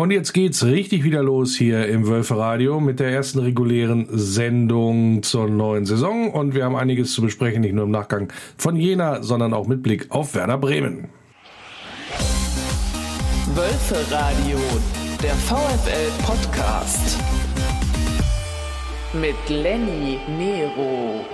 Und jetzt geht's richtig wieder los hier im Wölfe Radio mit der ersten regulären Sendung zur neuen Saison. Und wir haben einiges zu besprechen, nicht nur im Nachgang von Jena, sondern auch mit Blick auf Werder Bremen. Wölfe Radio, der VfL Podcast. Mit Lenny Nero.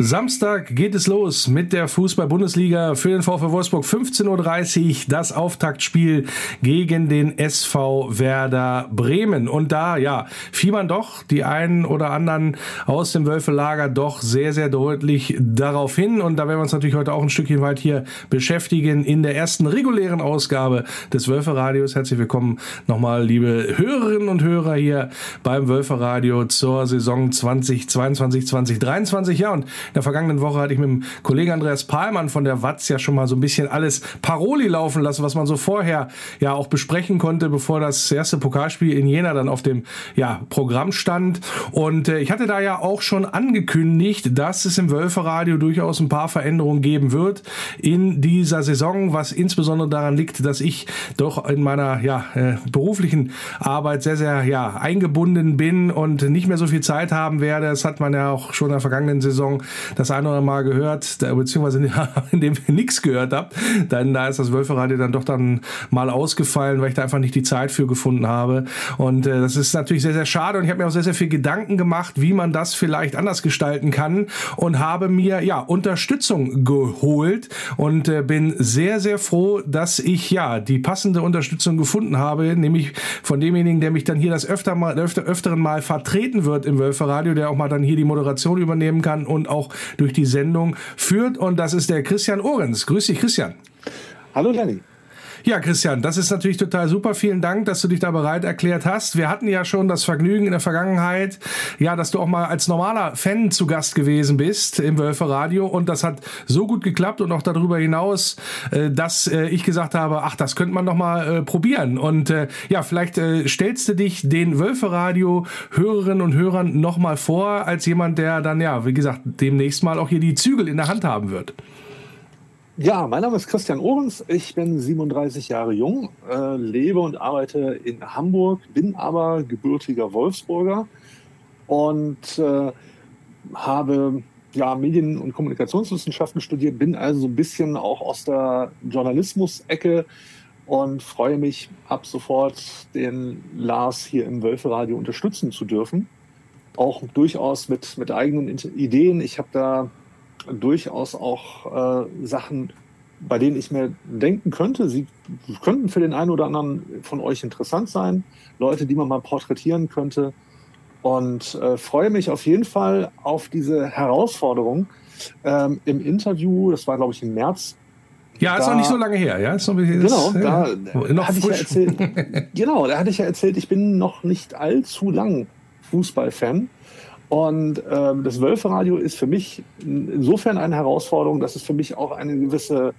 Samstag geht es los mit der Fußball-Bundesliga für den VfW Wolfsburg. 15.30 Uhr das Auftaktspiel gegen den SV Werder Bremen. Und da, ja, fiebern doch die einen oder anderen aus dem Wölfelager doch sehr, sehr deutlich darauf hin. Und da werden wir uns natürlich heute auch ein Stückchen weit hier beschäftigen in der ersten regulären Ausgabe des Wölferadios. Herzlich willkommen nochmal, liebe Hörerinnen und Hörer hier beim Wölferadio zur Saison 2022, 2023. Ja, und der vergangenen Woche hatte ich mit dem Kollegen Andreas Pahlmann von der Watz ja schon mal so ein bisschen alles Paroli laufen lassen, was man so vorher ja auch besprechen konnte, bevor das erste Pokalspiel in Jena dann auf dem ja, Programm stand. Und äh, ich hatte da ja auch schon angekündigt, dass es im Wölferadio durchaus ein paar Veränderungen geben wird in dieser Saison, was insbesondere daran liegt, dass ich doch in meiner ja, äh, beruflichen Arbeit sehr, sehr ja, eingebunden bin und nicht mehr so viel Zeit haben werde. Das hat man ja auch schon in der vergangenen Saison das eine oder andere Mal gehört, beziehungsweise in dem ihr nichts gehört habt, dann da ist das Wölferadio dann doch dann mal ausgefallen, weil ich da einfach nicht die Zeit für gefunden habe. Und äh, das ist natürlich sehr, sehr schade und ich habe mir auch sehr, sehr viel Gedanken gemacht, wie man das vielleicht anders gestalten kann und habe mir ja Unterstützung geholt und äh, bin sehr, sehr froh, dass ich ja die passende Unterstützung gefunden habe, nämlich von demjenigen, der mich dann hier das öfter mal, öfter, öfteren Mal vertreten wird im Wölferadio, der auch mal dann hier die Moderation übernehmen kann und auch durch die Sendung führt. Und das ist der Christian Ohrens. Grüß dich, Christian. Hallo, Lenny. Ja, Christian, das ist natürlich total super. Vielen Dank, dass du dich da bereit erklärt hast. Wir hatten ja schon das Vergnügen in der Vergangenheit, ja, dass du auch mal als normaler Fan zu Gast gewesen bist im Wölfe Radio und das hat so gut geklappt und auch darüber hinaus, äh, dass äh, ich gesagt habe, ach, das könnte man noch mal äh, probieren und ja, vielleicht stellst du dich den Wölfe Radio Hörerinnen und Hörern noch mal vor als jemand, der dann ja, wie gesagt, demnächst mal auch hier die Zügel in der Hand haben wird. Ja, mein Name ist Christian Ohrens. Ich bin 37 Jahre jung, äh, lebe und arbeite in Hamburg, bin aber gebürtiger Wolfsburger und äh, habe ja, Medien- und Kommunikationswissenschaften studiert, bin also so ein bisschen auch aus der Journalismus-Ecke und freue mich ab sofort, den Lars hier im Wölferadio unterstützen zu dürfen. Auch durchaus mit, mit eigenen Ideen. Ich habe da durchaus auch äh, Sachen, bei denen ich mir denken könnte, sie könnten für den einen oder anderen von euch interessant sein. Leute, die man mal porträtieren könnte. Und äh, freue mich auf jeden Fall auf diese Herausforderung ähm, im Interview. Das war, glaube ich, im März. Ja, ist da, noch nicht so lange her, ja. Ist noch, ist, genau, da, äh, noch hatte ich ja erzählt. genau, da hatte ich ja erzählt, ich bin noch nicht allzu lang Fußballfan. Und ähm, das Wölferadio ist für mich insofern eine Herausforderung, dass es für mich auch eine gewisse,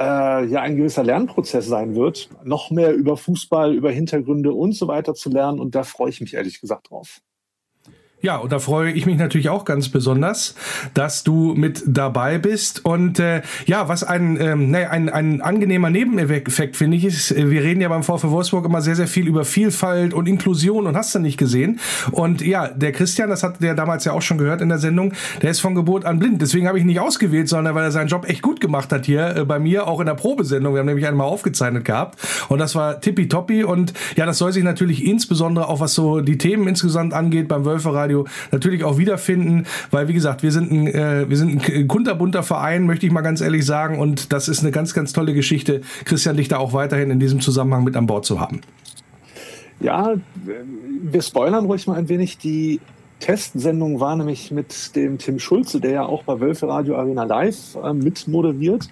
äh, ja, ein gewisser Lernprozess sein wird, noch mehr über Fußball, über Hintergründe und so weiter zu lernen. Und da freue ich mich ehrlich gesagt drauf. Ja, und da freue ich mich natürlich auch ganz besonders, dass du mit dabei bist. Und äh, ja, was ein, ähm, naja, ein, ein angenehmer Nebeneffekt, finde ich, ist, wir reden ja beim VfW Wolfsburg immer sehr, sehr viel über Vielfalt und Inklusion und hast du nicht gesehen. Und ja, der Christian, das hat der damals ja auch schon gehört in der Sendung, der ist von Geburt an blind. Deswegen habe ich ihn nicht ausgewählt, sondern weil er seinen Job echt gut gemacht hat hier äh, bei mir, auch in der Probesendung. Wir haben nämlich einmal aufgezeichnet gehabt. Und das war tippitoppi. Und ja, das soll sich natürlich insbesondere auch, was so die Themen insgesamt angeht, beim Wölferadio Radio natürlich auch wiederfinden, weil wie gesagt, wir sind ein, äh, wir sind ein kunterbunter Verein, möchte ich mal ganz ehrlich sagen, und das ist eine ganz, ganz tolle Geschichte, Christian, dich da auch weiterhin in diesem Zusammenhang mit an Bord zu haben. Ja, wir spoilern ruhig mal ein wenig. Die Testsendung war nämlich mit dem Tim Schulze, der ja auch bei Wölfe Radio Arena Live äh, mit moderiert.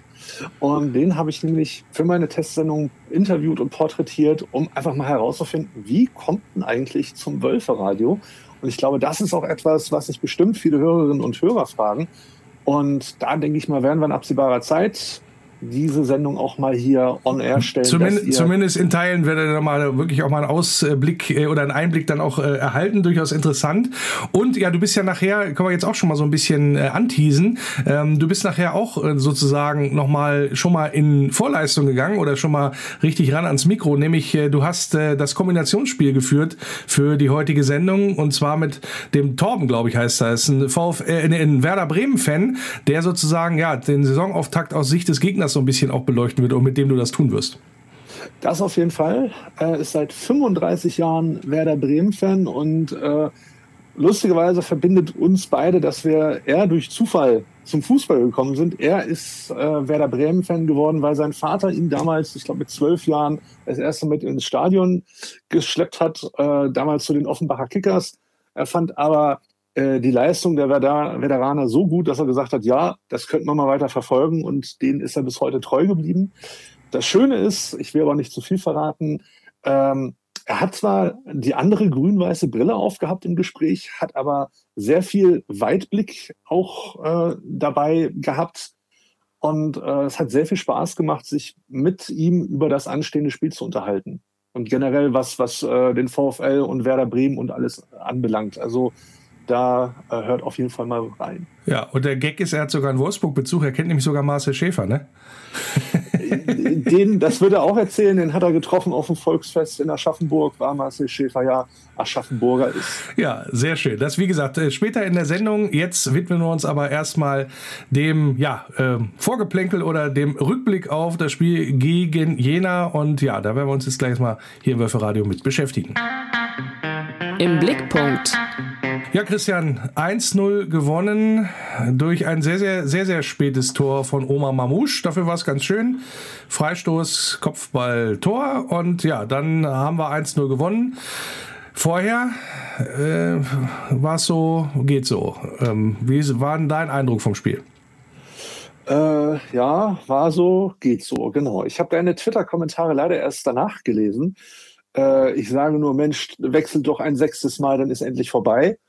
Und den habe ich nämlich für meine Testsendung interviewt und porträtiert, um einfach mal herauszufinden, wie kommt denn eigentlich zum Wölfe Radio? Und ich glaube, das ist auch etwas, was sich bestimmt viele Hörerinnen und Hörer fragen. Und da denke ich mal, werden wir in absehbarer Zeit diese Sendung auch mal hier on air stellen. Zumindest, zumindest in Teilen werdet ihr mal wirklich auch mal einen Ausblick äh, oder einen Einblick dann auch äh, erhalten. Durchaus interessant. Und ja, du bist ja nachher, können wir jetzt auch schon mal so ein bisschen äh, anteasen. Ähm, du bist nachher auch äh, sozusagen nochmal schon mal in Vorleistung gegangen oder schon mal richtig ran ans Mikro. Nämlich, äh, du hast äh, das Kombinationsspiel geführt für die heutige Sendung und zwar mit dem Torben, glaube ich, heißt er. Ist ein, äh, ein Werder Bremen-Fan, der sozusagen ja den Saisonauftakt aus Sicht des Gegners so ein bisschen auch beleuchten wird und mit dem du das tun wirst. Das auf jeden Fall. Er ist seit 35 Jahren Werder Bremen-Fan und äh, lustigerweise verbindet uns beide, dass wir eher durch Zufall zum Fußball gekommen sind. Er ist äh, Werder Bremen-Fan geworden, weil sein Vater ihn damals, ich glaube mit zwölf Jahren, das erste mit ins Stadion geschleppt hat, äh, damals zu den Offenbacher Kickers. Er fand aber äh, die Leistung der Veteraner so gut, dass er gesagt hat, ja, das könnte man mal weiter verfolgen und denen ist er bis heute treu geblieben. Das Schöne ist, ich will aber nicht zu viel verraten, ähm, er hat zwar die andere grün-weiße Brille aufgehabt im Gespräch, hat aber sehr viel Weitblick auch äh, dabei gehabt. Und äh, es hat sehr viel Spaß gemacht, sich mit ihm über das anstehende Spiel zu unterhalten. Und generell was, was äh, den VfL und Werder Bremen und alles anbelangt. Also da äh, hört auf jeden Fall mal rein. Ja, und der Gag ist, er hat sogar einen Wolfsburg-Bezug. Er kennt nämlich sogar Marcel Schäfer, ne? den, das würde er auch erzählen, den hat er getroffen auf dem Volksfest in Aschaffenburg, war Marcel Schäfer ja Aschaffenburger ist. Ja, sehr schön. Das, wie gesagt, äh, später in der Sendung. Jetzt widmen wir uns aber erstmal dem ja, äh, Vorgeplänkel oder dem Rückblick auf das Spiel gegen Jena. Und ja, da werden wir uns jetzt gleich mal hier im Wölfe mit beschäftigen. Im Blickpunkt. Ja, Christian, 1-0 gewonnen durch ein sehr, sehr, sehr, sehr spätes Tor von Oma Mamouche. Dafür war es ganz schön. Freistoß, Kopfball, Tor. Und ja, dann haben wir 1-0 gewonnen. Vorher äh, war es so, geht so. Ähm, wie war denn dein Eindruck vom Spiel? Äh, ja, war so, geht so, genau. Ich habe deine Twitter-Kommentare leider erst danach gelesen. Äh, ich sage nur, Mensch, wechselt doch ein sechstes Mal, dann ist endlich vorbei.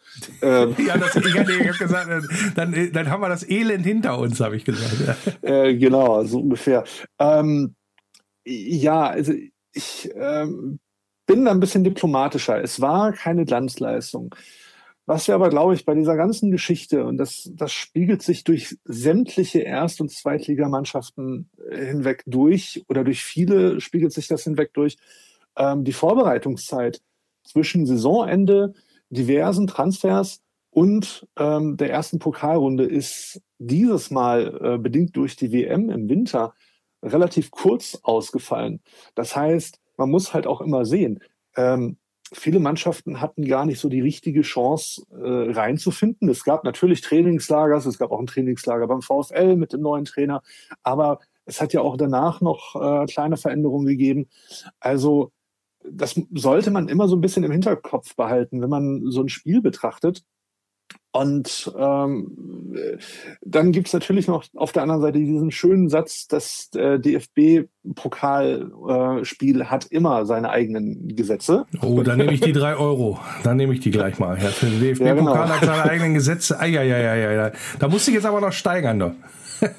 Ähm. ja, das, ich, hatte, ich habe gesagt, dann, dann haben wir das Elend hinter uns, habe ich gesagt. Äh, genau, so ungefähr. Ähm, ja, also ich ähm, bin da ein bisschen diplomatischer. Es war keine Glanzleistung. Was wir aber, glaube ich, bei dieser ganzen Geschichte, und das, das spiegelt sich durch sämtliche Erst- und Zweitligamannschaften hinweg durch, oder durch viele spiegelt sich das hinweg durch, ähm, die Vorbereitungszeit zwischen Saisonende, diversen Transfers und ähm, der ersten Pokalrunde ist dieses Mal äh, bedingt durch die WM im Winter relativ kurz ausgefallen. Das heißt, man muss halt auch immer sehen, ähm, viele Mannschaften hatten gar nicht so die richtige Chance äh, reinzufinden. Es gab natürlich Trainingslager, es gab auch ein Trainingslager beim VfL mit dem neuen Trainer, aber es hat ja auch danach noch äh, kleine Veränderungen gegeben. Also das sollte man immer so ein bisschen im Hinterkopf behalten, wenn man so ein Spiel betrachtet. Und ähm, dann gibt es natürlich noch auf der anderen Seite diesen schönen Satz, das äh, DFB-Pokalspiel äh, hat immer seine eigenen Gesetze. Oh, dann nehme ich die drei Euro. Dann nehme ich die gleich mal. Ja, für den DFB-Pokal ja, genau. hat seine eigenen Gesetze. Eieieiei. Da musste ich jetzt aber noch steigern. Doch.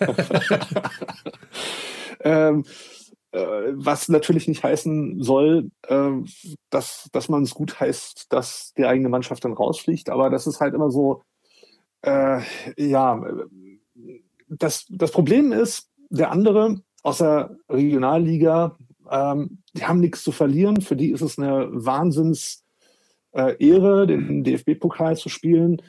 ähm, äh, was natürlich nicht heißen soll, äh, dass, dass man es gut heißt, dass die eigene Mannschaft dann rausfliegt. Aber das ist halt immer so, äh, ja, das, das Problem ist, der andere aus der Regionalliga, ähm, die haben nichts zu verlieren. Für die ist es eine Wahnsinns äh, Ehre, den DFB-Pokal zu spielen.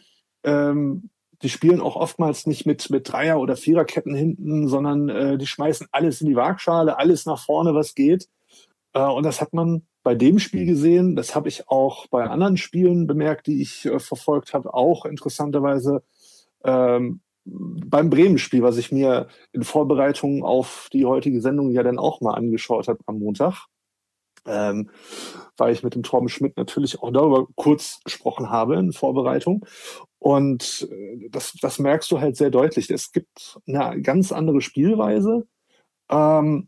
Ähm, die spielen auch oftmals nicht mit, mit Dreier- oder Viererketten hinten, sondern äh, die schmeißen alles in die Waagschale, alles nach vorne, was geht. Äh, und das hat man bei dem Spiel gesehen. Das habe ich auch bei anderen Spielen bemerkt, die ich äh, verfolgt habe. Auch interessanterweise ähm, beim Bremen-Spiel, was ich mir in Vorbereitung auf die heutige Sendung ja dann auch mal angeschaut habe am Montag. Ähm, weil ich mit dem Torben Schmidt natürlich auch darüber kurz gesprochen habe in Vorbereitung. Und äh, das, das merkst du halt sehr deutlich. Es gibt eine ganz andere Spielweise. Ähm,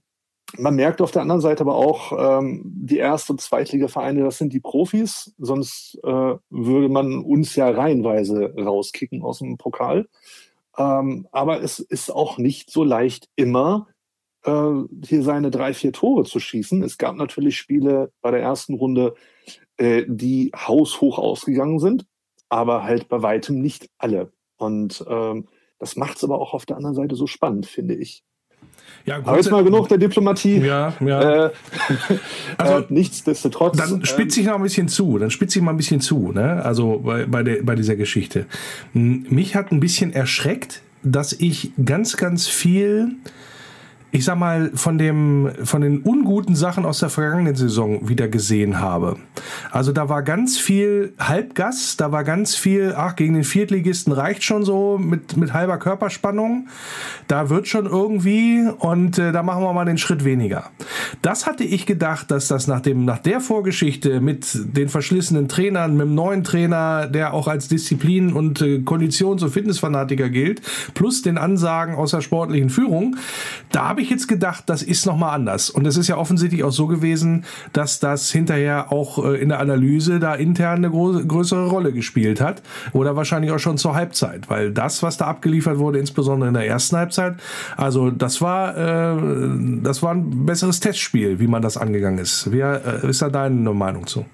man merkt auf der anderen Seite aber auch, ähm, die Erst- und Zweitliga-Vereine, das sind die Profis, sonst äh, würde man uns ja reihenweise rauskicken aus dem Pokal. Ähm, aber es ist auch nicht so leicht immer äh, hier seine drei, vier Tore zu schießen. Es gab natürlich Spiele bei der ersten Runde, äh, die haushoch ausgegangen sind, aber halt bei weitem nicht alle. Und ähm, das macht es aber auch auf der anderen Seite so spannend, finde ich. Ja, Aber jetzt mal genug der Diplomatie. Ja, ja. Äh, also äh, nichtsdestotrotz. Dann spitze ich noch ein bisschen zu. Dann spitze ich mal ein bisschen zu. Ne? Also bei, bei, der, bei dieser Geschichte. Mich hat ein bisschen erschreckt, dass ich ganz, ganz viel ich sag mal, von dem, von den unguten Sachen aus der vergangenen Saison wieder gesehen habe. Also da war ganz viel Halbgas, da war ganz viel, ach, gegen den Viertligisten reicht schon so mit, mit halber Körperspannung. Da wird schon irgendwie und äh, da machen wir mal den Schritt weniger. Das hatte ich gedacht, dass das nach dem, nach der Vorgeschichte mit den verschlissenen Trainern, mit dem neuen Trainer, der auch als Disziplin und äh, Konditions- und Fitnessfanatiker gilt, plus den Ansagen aus der sportlichen Führung, da habe ich jetzt gedacht, das ist nochmal anders. Und es ist ja offensichtlich auch so gewesen, dass das hinterher auch äh, in der Analyse da intern eine größere Rolle gespielt hat. Oder wahrscheinlich auch schon zur Halbzeit. Weil das, was da abgeliefert wurde, insbesondere in der ersten Halbzeit, also das war, äh, das war ein besseres Testspiel, wie man das angegangen ist. Wie äh, ist da deine Meinung zu?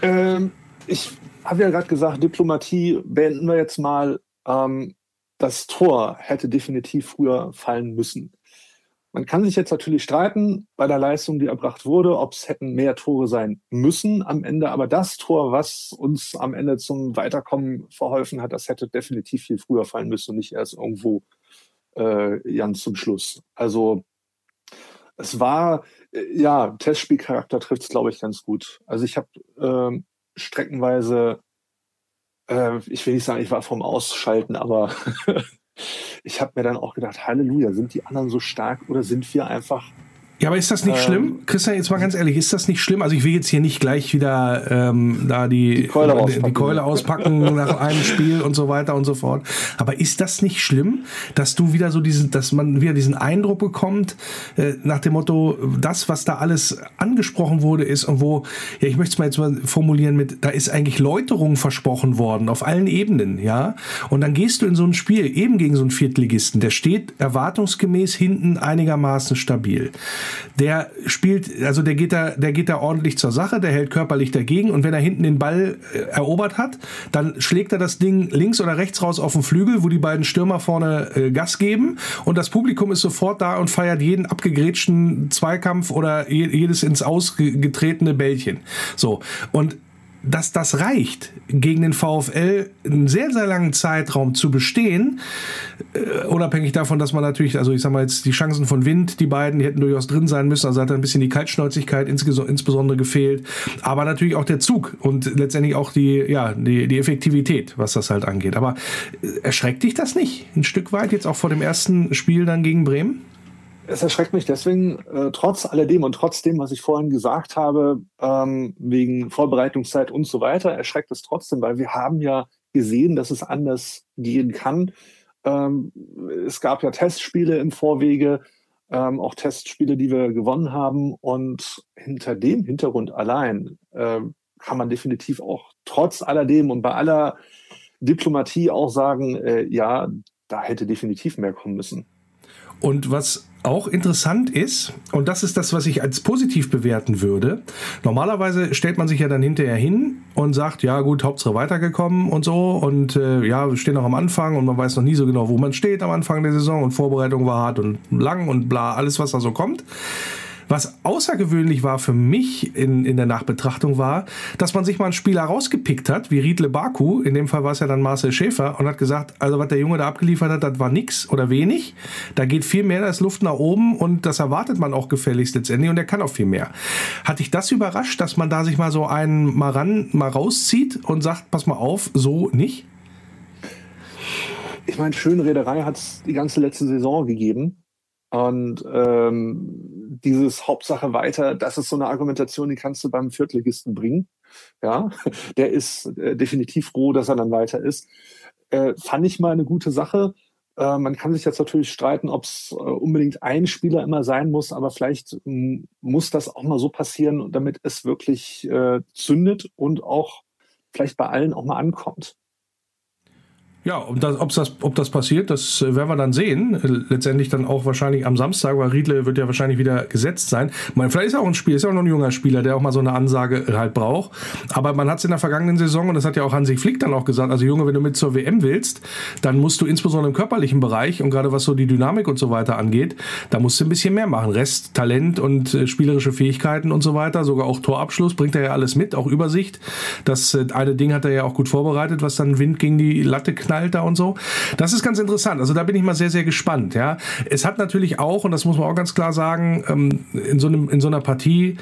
Ähm, ich habe ja gerade gesagt, Diplomatie beenden wir jetzt mal. Ähm, das Tor hätte definitiv früher fallen müssen. Man kann sich jetzt natürlich streiten bei der Leistung, die erbracht wurde, ob es hätten mehr Tore sein müssen am Ende. Aber das Tor, was uns am Ende zum Weiterkommen verholfen hat, das hätte definitiv viel früher fallen müssen und nicht erst irgendwo äh, ganz zum Schluss. Also es war, äh, ja, Testspielcharakter trifft es, glaube ich, ganz gut. Also ich habe äh, streckenweise, äh, ich will nicht sagen, ich war vom Ausschalten, aber ich habe mir dann auch gedacht, Halleluja, sind die anderen so stark oder sind wir einfach ja, aber ist das nicht ähm, schlimm? Christian, jetzt mal ganz ehrlich, ist das nicht schlimm? Also ich will jetzt hier nicht gleich wieder ähm, da die, die Keule, auspacken. die Keule auspacken nach einem Spiel und so weiter und so fort. Aber ist das nicht schlimm, dass du wieder so diesen, dass man wieder diesen Eindruck bekommt, äh, nach dem Motto, das, was da alles angesprochen wurde, ist und wo, ja, ich möchte es mal jetzt mal formulieren mit, da ist eigentlich Läuterung versprochen worden auf allen Ebenen, ja? Und dann gehst du in so ein Spiel, eben gegen so einen Viertligisten, der steht erwartungsgemäß hinten einigermaßen stabil der spielt, also der geht da, der geht da ordentlich zur Sache, der hält körperlich dagegen und wenn er hinten den Ball äh, erobert hat, dann schlägt er das Ding links oder rechts raus auf den Flügel, wo die beiden Stürmer vorne äh, Gas geben und das Publikum ist sofort da und feiert jeden abgegrätschten Zweikampf oder jedes ins Ausgetretene Bällchen. So. Und dass das reicht, gegen den VfL einen sehr, sehr langen Zeitraum zu bestehen, äh, unabhängig davon, dass man natürlich, also ich sag mal jetzt die Chancen von Wind, die beiden, die hätten durchaus drin sein müssen, also hat ein bisschen die Kaltschnäuzigkeit insbesondere gefehlt, aber natürlich auch der Zug und letztendlich auch die, ja, die, die Effektivität, was das halt angeht. Aber äh, erschreckt dich das nicht ein Stück weit jetzt auch vor dem ersten Spiel dann gegen Bremen? Es erschreckt mich deswegen, äh, trotz alledem und trotzdem, was ich vorhin gesagt habe, ähm, wegen Vorbereitungszeit und so weiter, erschreckt es trotzdem, weil wir haben ja gesehen, dass es anders gehen kann. Ähm, es gab ja Testspiele im Vorwege, ähm, auch Testspiele, die wir gewonnen haben. Und hinter dem Hintergrund allein äh, kann man definitiv auch trotz alledem und bei aller Diplomatie auch sagen, äh, ja, da hätte definitiv mehr kommen müssen. Und was auch interessant ist, und das ist das, was ich als positiv bewerten würde, normalerweise stellt man sich ja dann hinterher hin und sagt, ja gut, Hauptsache weitergekommen und so und äh, ja, wir stehen noch am Anfang und man weiß noch nie so genau, wo man steht am Anfang der Saison und Vorbereitung war hart und lang und bla, alles was da so kommt. Was außergewöhnlich war für mich in, in der Nachbetrachtung war, dass man sich mal einen Spieler rausgepickt hat, wie Riedle Baku, in dem Fall war es ja dann Marcel Schäfer, und hat gesagt, also was der Junge da abgeliefert hat, das war nix oder wenig. Da geht viel mehr, ist Luft nach oben und das erwartet man auch gefälligst letztendlich und er kann auch viel mehr. Hat dich das überrascht, dass man da sich mal so einen mal ran, mal rauszieht und sagt, pass mal auf, so nicht? Ich meine, schöne Reederei hat es die ganze letzte Saison gegeben. Und ähm, dieses Hauptsache weiter, das ist so eine Argumentation, die kannst du beim Viertligisten bringen. Ja, der ist äh, definitiv froh, dass er dann weiter ist. Äh, fand ich mal eine gute Sache. Äh, man kann sich jetzt natürlich streiten, ob es äh, unbedingt ein Spieler immer sein muss, aber vielleicht ähm, muss das auch mal so passieren, damit es wirklich äh, zündet und auch vielleicht bei allen auch mal ankommt. Ja, ob das, das, ob das passiert, das werden wir dann sehen. Letztendlich dann auch wahrscheinlich am Samstag, weil Riedle wird ja wahrscheinlich wieder gesetzt sein. Man, vielleicht ist er auch ein Spiel, ist ja auch noch ein junger Spieler, der auch mal so eine Ansage halt braucht. Aber man hat es in der vergangenen Saison, und das hat ja auch Hansi Flick dann auch gesagt, also Junge, wenn du mit zur WM willst, dann musst du insbesondere im körperlichen Bereich und gerade was so die Dynamik und so weiter angeht, da musst du ein bisschen mehr machen. Rest, Talent und äh, spielerische Fähigkeiten und so weiter, sogar auch Torabschluss bringt er ja alles mit, auch Übersicht. Das äh, eine Ding hat er ja auch gut vorbereitet, was dann Wind gegen die Latte knallt knallt da und so. Das ist ganz interessant. Also da bin ich mal sehr, sehr gespannt. Ja, es hat natürlich auch, und das muss man auch ganz klar sagen, ähm, in so einem, in so einer Partie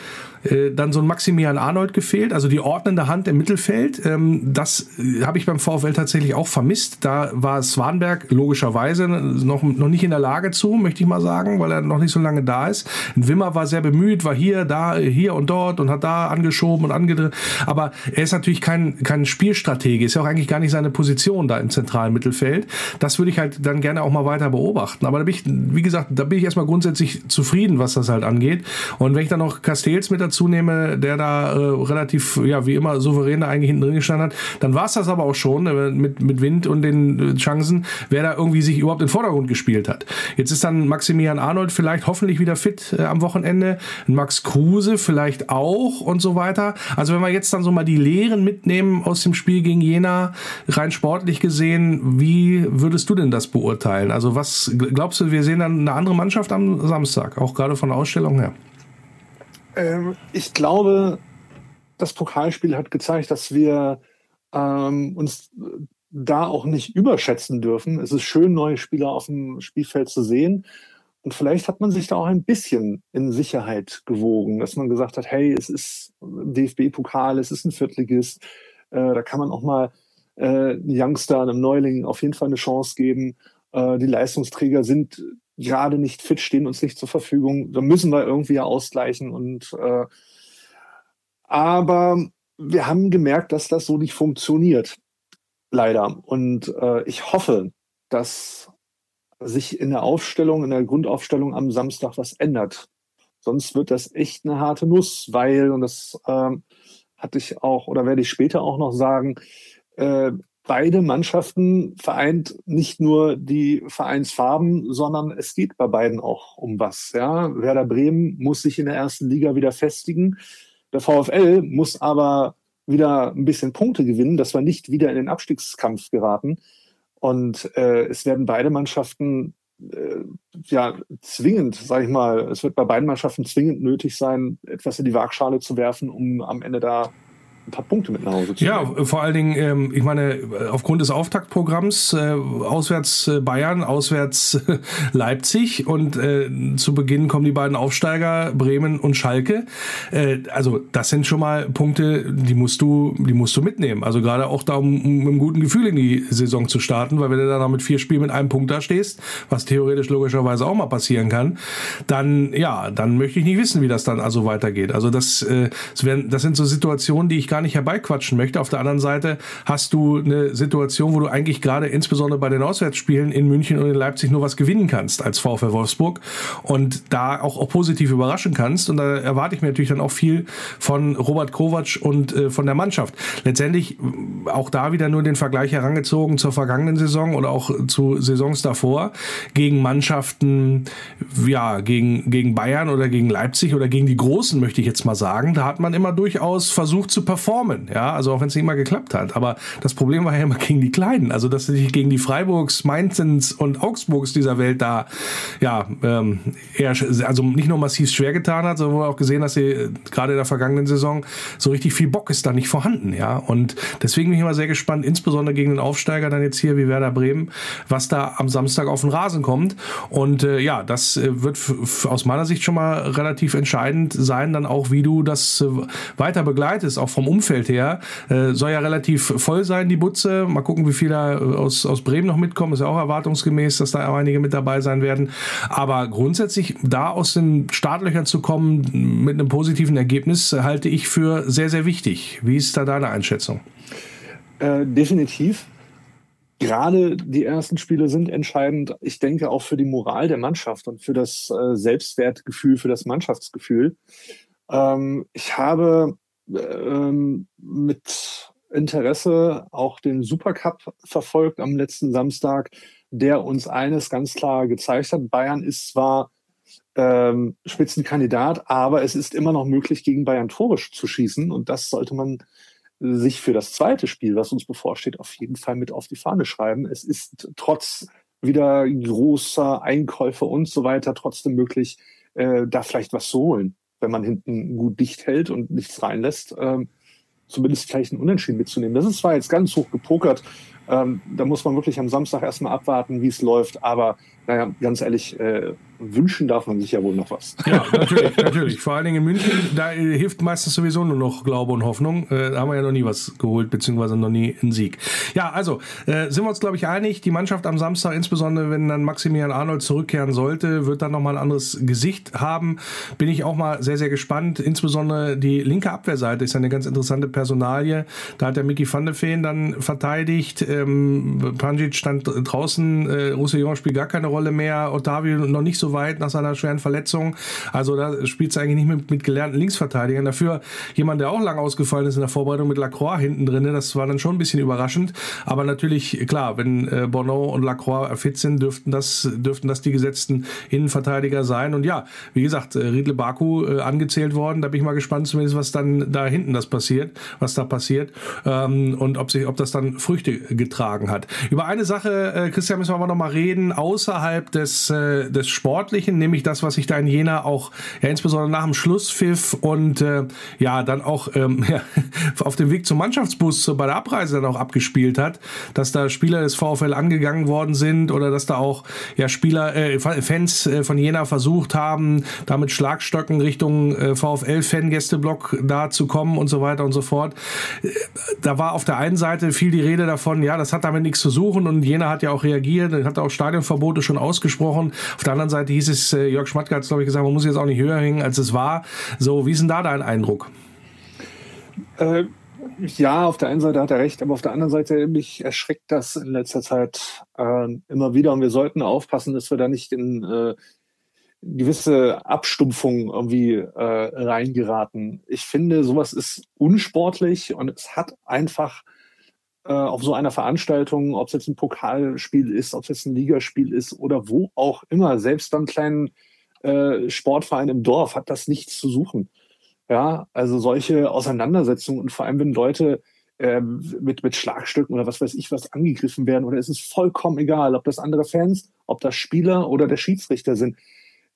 äh, dann so ein Maximilian Arnold gefehlt, also die ordnende Hand im Mittelfeld. Ähm, das äh, habe ich beim VfL tatsächlich auch vermisst. Da war Swanberg logischerweise noch, noch nicht in der Lage zu, möchte ich mal sagen, weil er noch nicht so lange da ist. Wimmer war sehr bemüht, war hier, da, hier und dort und hat da angeschoben und angedreht. Aber er ist natürlich kein, kein Spielstratege, ist ja auch eigentlich gar nicht seine Position da im zentralen Mittelfeld. Das würde ich halt dann gerne auch mal weiter beobachten. Aber da bin ich, wie gesagt, da bin ich erstmal grundsätzlich zufrieden, was das halt angeht. Und wenn ich dann noch Castells mit dazu nehme, der da äh, relativ, ja, wie immer souverän da eigentlich hinten drin gestanden hat, dann war es das aber auch schon äh, mit, mit Wind und den äh, Chancen, wer da irgendwie sich überhaupt im Vordergrund gespielt hat. Jetzt ist dann Maximilian Arnold vielleicht hoffentlich wieder fit äh, am Wochenende, Max Kruse vielleicht auch und so weiter. Also wenn wir jetzt dann so mal die Lehren mitnehmen aus dem Spiel gegen Jena, rein sportlich gesehen, wie würdest du denn das beurteilen? Also was glaubst du, wir sehen dann eine andere Mannschaft am Samstag, auch gerade von der Ausstellung her? Ähm, ich glaube, das Pokalspiel hat gezeigt, dass wir ähm, uns da auch nicht überschätzen dürfen. Es ist schön, neue Spieler auf dem Spielfeld zu sehen. Und vielleicht hat man sich da auch ein bisschen in Sicherheit gewogen, dass man gesagt hat, hey, es ist DFB-Pokal, es ist ein Viertligist, äh, da kann man auch mal äh, Youngster, einem Neuling auf jeden Fall eine Chance geben. Äh, die Leistungsträger sind gerade nicht fit, stehen uns nicht zur Verfügung. Da müssen wir irgendwie ausgleichen. Und äh, aber wir haben gemerkt, dass das so nicht funktioniert. Leider. Und äh, ich hoffe, dass sich in der Aufstellung, in der Grundaufstellung am Samstag was ändert. Sonst wird das echt eine harte Nuss, weil, und das ähm, hatte ich auch oder werde ich später auch noch sagen, äh, beide Mannschaften vereint nicht nur die Vereinsfarben, sondern es geht bei beiden auch um was. Ja? Werder Bremen muss sich in der ersten Liga wieder festigen. Der VfL muss aber wieder ein bisschen Punkte gewinnen, dass wir nicht wieder in den Abstiegskampf geraten. Und äh, es werden beide Mannschaften äh, ja zwingend, sage ich mal, es wird bei beiden Mannschaften zwingend nötig sein, etwas in die Waagschale zu werfen, um am Ende da ein paar Punkte mit nach Hause zu Ja, bringen. vor allen Dingen, ähm, ich meine, aufgrund des Auftaktprogramms, äh, auswärts äh, Bayern, auswärts äh, Leipzig und äh, zu Beginn kommen die beiden Aufsteiger Bremen und Schalke. Äh, also das sind schon mal Punkte, die musst du, die musst du mitnehmen. Also gerade auch da, um, um mit einem guten Gefühl in die Saison zu starten, weil wenn du dann mit vier Spielen mit einem Punkt da stehst, was theoretisch logischerweise auch mal passieren kann, dann ja, dann möchte ich nicht wissen, wie das dann also weitergeht. Also das, äh, das, werden, das sind so Situationen, die ich gar gar nicht herbeiquatschen möchte. Auf der anderen Seite hast du eine Situation, wo du eigentlich gerade insbesondere bei den Auswärtsspielen in München und in Leipzig nur was gewinnen kannst als VfL Wolfsburg und da auch, auch positiv überraschen kannst. Und da erwarte ich mir natürlich dann auch viel von Robert Kovac und äh, von der Mannschaft. Letztendlich äh, auch da wieder nur den Vergleich herangezogen zur vergangenen Saison oder auch zu Saisons davor gegen Mannschaften, ja, gegen, gegen Bayern oder gegen Leipzig oder gegen die Großen, möchte ich jetzt mal sagen. Da hat man immer durchaus versucht zu performen performen, ja, also auch wenn es nicht immer geklappt hat. Aber das Problem war ja immer gegen die Kleinen, also dass sich gegen die Freiburgs, Mainzens und Augsburgs dieser Welt da, ja, ähm, eher, also nicht nur massiv schwer getan hat, sondern auch gesehen, dass sie äh, gerade in der vergangenen Saison so richtig viel Bock ist da nicht vorhanden, ja. Und deswegen bin ich immer sehr gespannt, insbesondere gegen den Aufsteiger dann jetzt hier wie Werder Bremen, was da am Samstag auf den Rasen kommt. Und äh, ja, das äh, wird aus meiner Sicht schon mal relativ entscheidend sein, dann auch, wie du das äh, weiter begleitest, auch vom Umfeld her. Äh, soll ja relativ voll sein, die Butze. Mal gucken, wie viele aus, aus Bremen noch mitkommen. Ist ja auch erwartungsgemäß, dass da einige mit dabei sein werden. Aber grundsätzlich da aus den Startlöchern zu kommen mit einem positiven Ergebnis, halte ich für sehr, sehr wichtig. Wie ist da deine Einschätzung? Äh, definitiv. Gerade die ersten Spiele sind entscheidend. Ich denke auch für die Moral der Mannschaft und für das äh, Selbstwertgefühl, für das Mannschaftsgefühl. Ähm, ich habe ähm, mit Interesse auch den Supercup verfolgt am letzten Samstag, der uns eines ganz klar gezeigt hat. Bayern ist zwar ähm, Spitzenkandidat, aber es ist immer noch möglich, gegen Bayern Tore zu schießen. Und das sollte man sich für das zweite Spiel, was uns bevorsteht, auf jeden Fall mit auf die Fahne schreiben. Es ist trotz wieder großer Einkäufe und so weiter trotzdem möglich, äh, da vielleicht was zu holen, wenn man hinten gut dicht hält und nichts reinlässt. Ähm, zumindest vielleicht einen Unentschieden mitzunehmen. Das ist zwar jetzt ganz hoch gepokert. Ähm, da muss man wirklich am Samstag erstmal abwarten, wie es läuft. Aber naja, ganz ehrlich, äh, wünschen darf man sich ja wohl noch was. Ja, natürlich, natürlich. Vor allen Dingen in München, da äh, hilft meistens sowieso nur noch Glaube und Hoffnung. Äh, da haben wir ja noch nie was geholt, beziehungsweise noch nie einen Sieg. Ja, also äh, sind wir uns, glaube ich, einig. Die Mannschaft am Samstag, insbesondere wenn dann Maximilian Arnold zurückkehren sollte, wird dann nochmal ein anderes Gesicht haben. Bin ich auch mal sehr, sehr gespannt. Insbesondere die linke Abwehrseite ist eine ganz interessante Personalie. Da hat der Mickey van de Feen dann verteidigt. Ähm, Panjic stand draußen. Äh, Roussillon spielt gar keine Rolle mehr. Ottavio noch nicht so weit nach seiner schweren Verletzung. Also da spielt es eigentlich nicht mit, mit gelernten Linksverteidigern. Dafür jemand, der auch lang ausgefallen ist in der Vorbereitung mit Lacroix hinten drin. Das war dann schon ein bisschen überraschend. Aber natürlich, klar, wenn äh, Bono und Lacroix fit sind, dürften das, dürften das die gesetzten Innenverteidiger sein. Und ja, wie gesagt, äh, Riedle Baku äh, angezählt worden. Da bin ich mal gespannt, zumindest was dann da hinten das passiert, was da passiert. Ähm, und ob sich, ob das dann Früchte getragen hat. Über eine Sache, äh, Christian, müssen wir aber noch mal reden, außerhalb des, äh, des Sportlichen, nämlich das, was sich da in Jena auch, ja, insbesondere nach dem Schlusspfiff und äh, ja, dann auch ähm, ja, auf dem Weg zum Mannschaftsbus bei der Abreise dann auch abgespielt hat, dass da Spieler des VfL angegangen worden sind oder dass da auch ja Spieler, äh, Fans äh, von Jena versucht haben, da mit Schlagstöcken Richtung äh, VfL-Fangästeblock da zu kommen und so weiter und so fort. Äh, da war auf der einen Seite viel die Rede davon, ja, das hat damit nichts zu suchen und Jena hat ja auch reagiert, hat auch Stadionverbote schon ausgesprochen. Auf der anderen Seite hieß es, äh, Jörg Schmatke hat es, glaube ich, gesagt, man muss jetzt auch nicht höher hängen, als es war. So, wie ist denn da dein Eindruck? Äh, ja, auf der einen Seite hat er recht, aber auf der anderen Seite mich erschreckt das in letzter Zeit äh, immer wieder und wir sollten aufpassen, dass wir da nicht in äh, gewisse Abstumpfung irgendwie äh, reingeraten. Ich finde, sowas ist unsportlich und es hat einfach äh, auf so einer Veranstaltung, ob es jetzt ein Pokalspiel ist, ob es jetzt ein Ligaspiel ist oder wo auch immer, selbst beim kleinen äh, Sportverein im Dorf hat das nichts zu suchen. Ja, also solche Auseinandersetzungen und vor allem, wenn Leute äh, mit, mit Schlagstücken oder was weiß ich was angegriffen werden oder es ist vollkommen egal, ob das andere Fans, ob das Spieler oder der Schiedsrichter sind.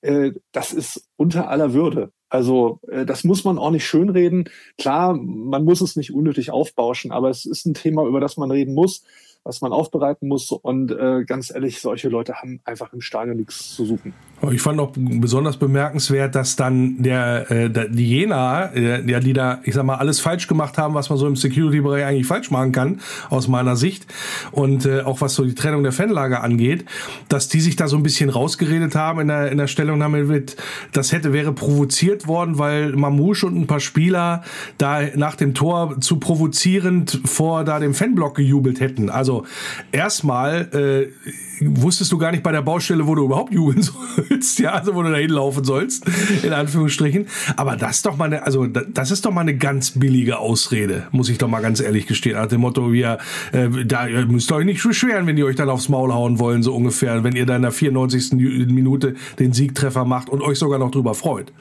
Äh, das ist unter aller Würde. Also äh, das muss man auch nicht schönreden. Klar, man muss es nicht unnötig aufbauschen, aber es ist ein Thema, über das man reden muss was man aufbereiten muss. Und äh, ganz ehrlich, solche Leute haben einfach im Stadion nichts zu suchen. Ich fand auch besonders bemerkenswert, dass dann der, äh, die Jena, äh, die da, ich sag mal, alles falsch gemacht haben, was man so im Security-Bereich eigentlich falsch machen kann, aus meiner Sicht. Und äh, auch was so die Trennung der Fanlager angeht, dass die sich da so ein bisschen rausgeredet haben in der, in der Stellungnahme mit, das hätte, wäre provoziert worden, weil Mamouche und ein paar Spieler da nach dem Tor zu provozierend vor da dem Fanblock gejubelt hätten. Also also erstmal äh, wusstest du gar nicht bei der Baustelle, wo du überhaupt jubeln sollst, ja, also wo du da hinlaufen sollst, in Anführungsstrichen. Aber das ist doch mal eine, also das ist doch mal eine ganz billige Ausrede, muss ich doch mal ganz ehrlich gestehen. Nach dem Motto, wir, äh, da ihr euch nicht beschweren, wenn die euch dann aufs Maul hauen wollen, so ungefähr, wenn ihr dann in der 94. Minute den Siegtreffer macht und euch sogar noch drüber freut.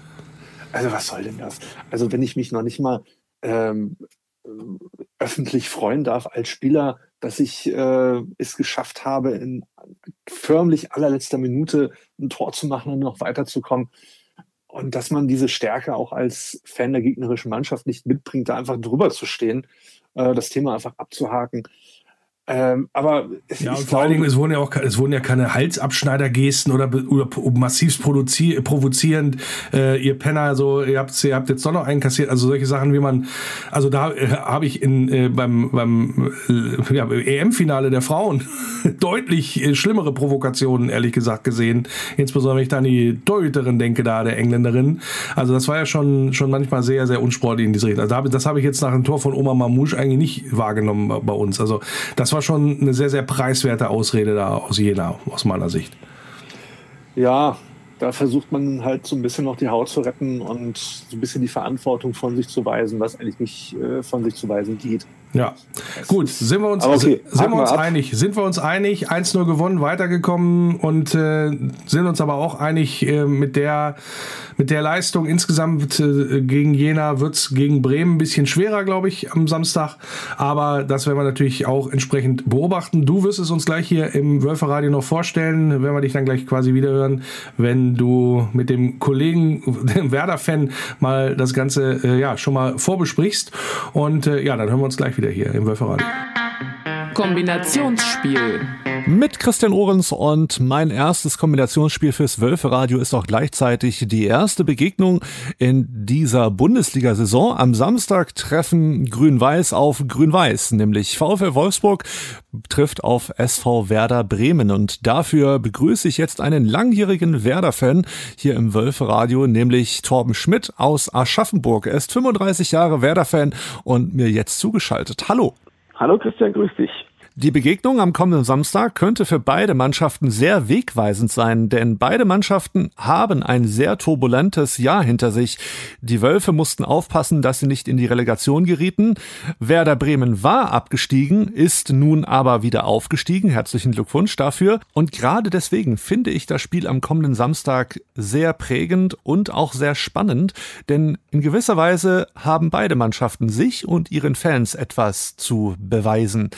Also was soll denn das? Also wenn ich mich noch nicht mal ähm, öffentlich freuen darf als Spieler, dass ich äh, es geschafft habe, in förmlich allerletzter Minute ein Tor zu machen und noch weiterzukommen. Und dass man diese Stärke auch als Fan der gegnerischen Mannschaft nicht mitbringt, da einfach drüber zu stehen, äh, das Thema einfach abzuhaken. Ähm, aber es, ja, vor allen Dingen, es wurden ja auch es wurden ja keine Halsabschneidergesten oder, oder massiv provozierend, äh, ihr Penner, so, ihr habt, ihr habt jetzt doch noch einkassiert, also solche Sachen, wie man, also da äh, habe ich in, äh, beim, beim äh, ja, EM-Finale der Frauen deutlich äh, schlimmere Provokationen, ehrlich gesagt, gesehen. Insbesondere, wenn ich da an die Torhüterin denke, da, der Engländerin. Also das war ja schon, schon manchmal sehr, sehr unsportlich in diese Richtung. Also das habe ich jetzt nach dem Tor von Oma Mamouche eigentlich nicht wahrgenommen bei uns. Also das war schon eine sehr, sehr preiswerte Ausrede da aus Jena, aus meiner Sicht. Ja, da versucht man halt so ein bisschen noch die Haut zu retten und so ein bisschen die Verantwortung von sich zu weisen, was eigentlich nicht äh, von sich zu weisen geht. Ja, gut, sind wir uns, okay, sind wir uns einig. Sind wir uns einig, 1-0 gewonnen, weitergekommen und äh, sind uns aber auch einig äh, mit der mit der Leistung insgesamt äh, gegen Jena wird's gegen Bremen ein bisschen schwerer, glaube ich, am Samstag. Aber das werden wir natürlich auch entsprechend beobachten. Du wirst es uns gleich hier im Wölferradio noch vorstellen, wenn wir dich dann gleich quasi wieder hören, wenn du mit dem Kollegen, dem Werder-Fan, mal das Ganze äh, ja schon mal vorbesprichst. Und äh, ja, dann hören wir uns gleich wieder hier im Wölferradio. Kombinationsspiel. Mit Christian Ohrens und mein erstes Kombinationsspiel fürs Wölferadio ist auch gleichzeitig die erste Begegnung in dieser Bundesliga-Saison. Am Samstag treffen Grün-Weiß auf Grün-Weiß, nämlich VfL Wolfsburg trifft auf SV Werder Bremen und dafür begrüße ich jetzt einen langjährigen Werder-Fan hier im Wölferadio, nämlich Torben Schmidt aus Aschaffenburg. Er ist 35 Jahre Werder-Fan und mir jetzt zugeschaltet. Hallo. Hallo Christian, grüß dich. Die Begegnung am kommenden Samstag könnte für beide Mannschaften sehr wegweisend sein, denn beide Mannschaften haben ein sehr turbulentes Jahr hinter sich. Die Wölfe mussten aufpassen, dass sie nicht in die Relegation gerieten. Werder Bremen war abgestiegen, ist nun aber wieder aufgestiegen. Herzlichen Glückwunsch dafür. Und gerade deswegen finde ich das Spiel am kommenden Samstag sehr prägend und auch sehr spannend, denn in gewisser Weise haben beide Mannschaften sich und ihren Fans etwas zu beweisen.